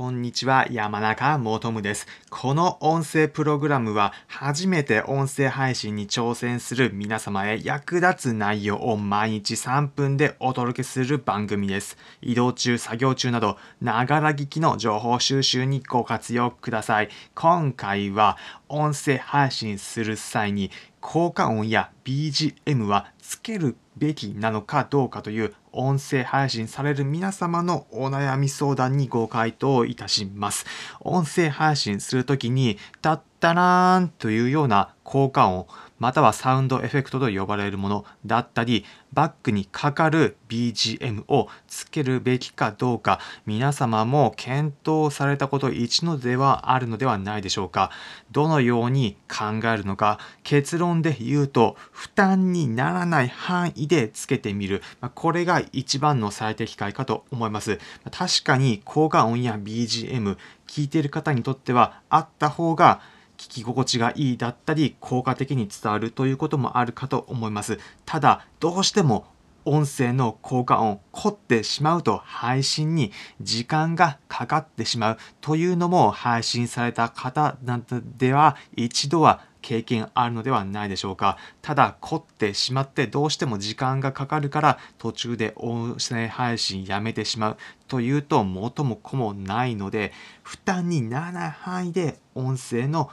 こんにちは、山中もとむです。この音声プログラムは、初めて音声配信に挑戦する皆様へ役立つ内容を毎日3分でお届けする番組です。移動中、作業中など、ながら聞きの情報収集にご活用ください。今回は、音声配信する際に、効果音や BGM はつけるべきなのかどうかという音声配信される皆様のお悩み相談にご回答いたします。音声配信するときに、たったらーんというような効果音、またはサウンドエフェクトと呼ばれるものだったり、バックにかかる BGM をつけるべきかどうか、皆様も検討されたこと一のではあるのではないでしょうか。どのように考えるのか、結論で言うと、負担にならない範囲でつけてみる。これが一番の最適解かと思います。確かに効果音や BGM、聞いている方にとってはあった方が聞き心地がいいだったり効果的に伝わるということもあるかと思います。ただどうしても音声の効果音凝ってしまうと配信に時間がかかってしまうというのも配信された方などでは一度は経験あるのではないでしょうか。ただ凝ってしまってどうしても時間がかかるから途中で音声配信やめてしまうというと元も子もないので負担にならない範囲で音声の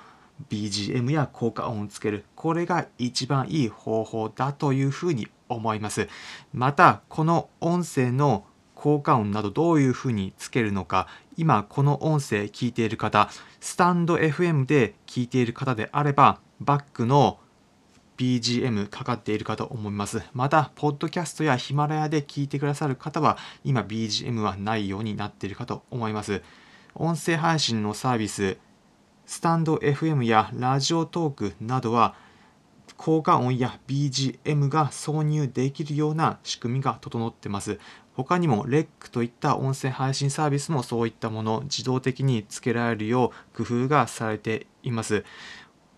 BGM や効果音をつけるこれが一番いい方法だというふうに思いますまたこの音声の効果音などどういうふうにつけるのか今この音声聞いている方スタンド FM で聞いている方であればバックの BGM かかっているかと思います。また、ポッドキャストやヒマラヤで聞いてくださる方は、今 BGM はないようになっているかと思います。音声配信のサービス、スタンド FM やラジオトークなどは効果音や BGM が挿入できるような仕組みが整っています。他にも REC といった音声配信サービスもそういったもの自動的につけられるよう工夫がされています。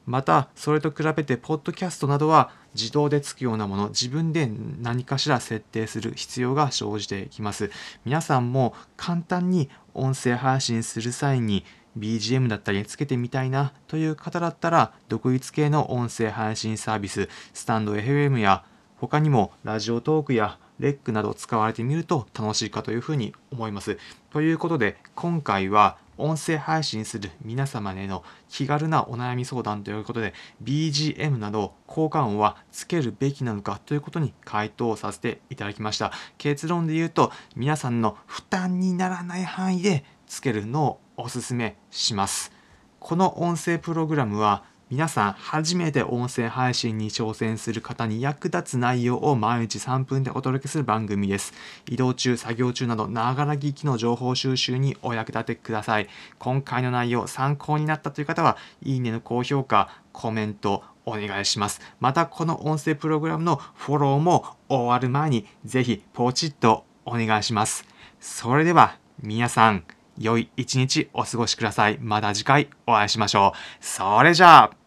またそれと比べてポッドキャストなどは自動でつくようなもの自分で何かしら設定する必要が生じてきます皆さんも簡単に音声配信する際に BGM だったりつけてみたいなという方だったら独立系の音声配信サービススタンド FM や他にもラジオトークやレックなど使われてみると楽しいかというふうに思います。ということで今回は音声配信する皆様への気軽なお悩み相談ということで BGM など効果音はつけるべきなのかということに回答させていただきました結論で言うと皆さんの負担にならない範囲でつけるのをおすめします。この音声プログラムは皆さん初めて音声配信に挑戦する方に役立つ内容を毎日3分でお届けする番組です。移動中、作業中など、ながら聞きの情報収集にお役立てください。今回の内容参考になったという方は、いいねの高評価、コメント、お願いします。また、この音声プログラムのフォローも終わる前に、ぜひポチッとお願いします。それでは、皆さん、良い一日お過ごしください。また次回お会いしましょう。それじゃあ。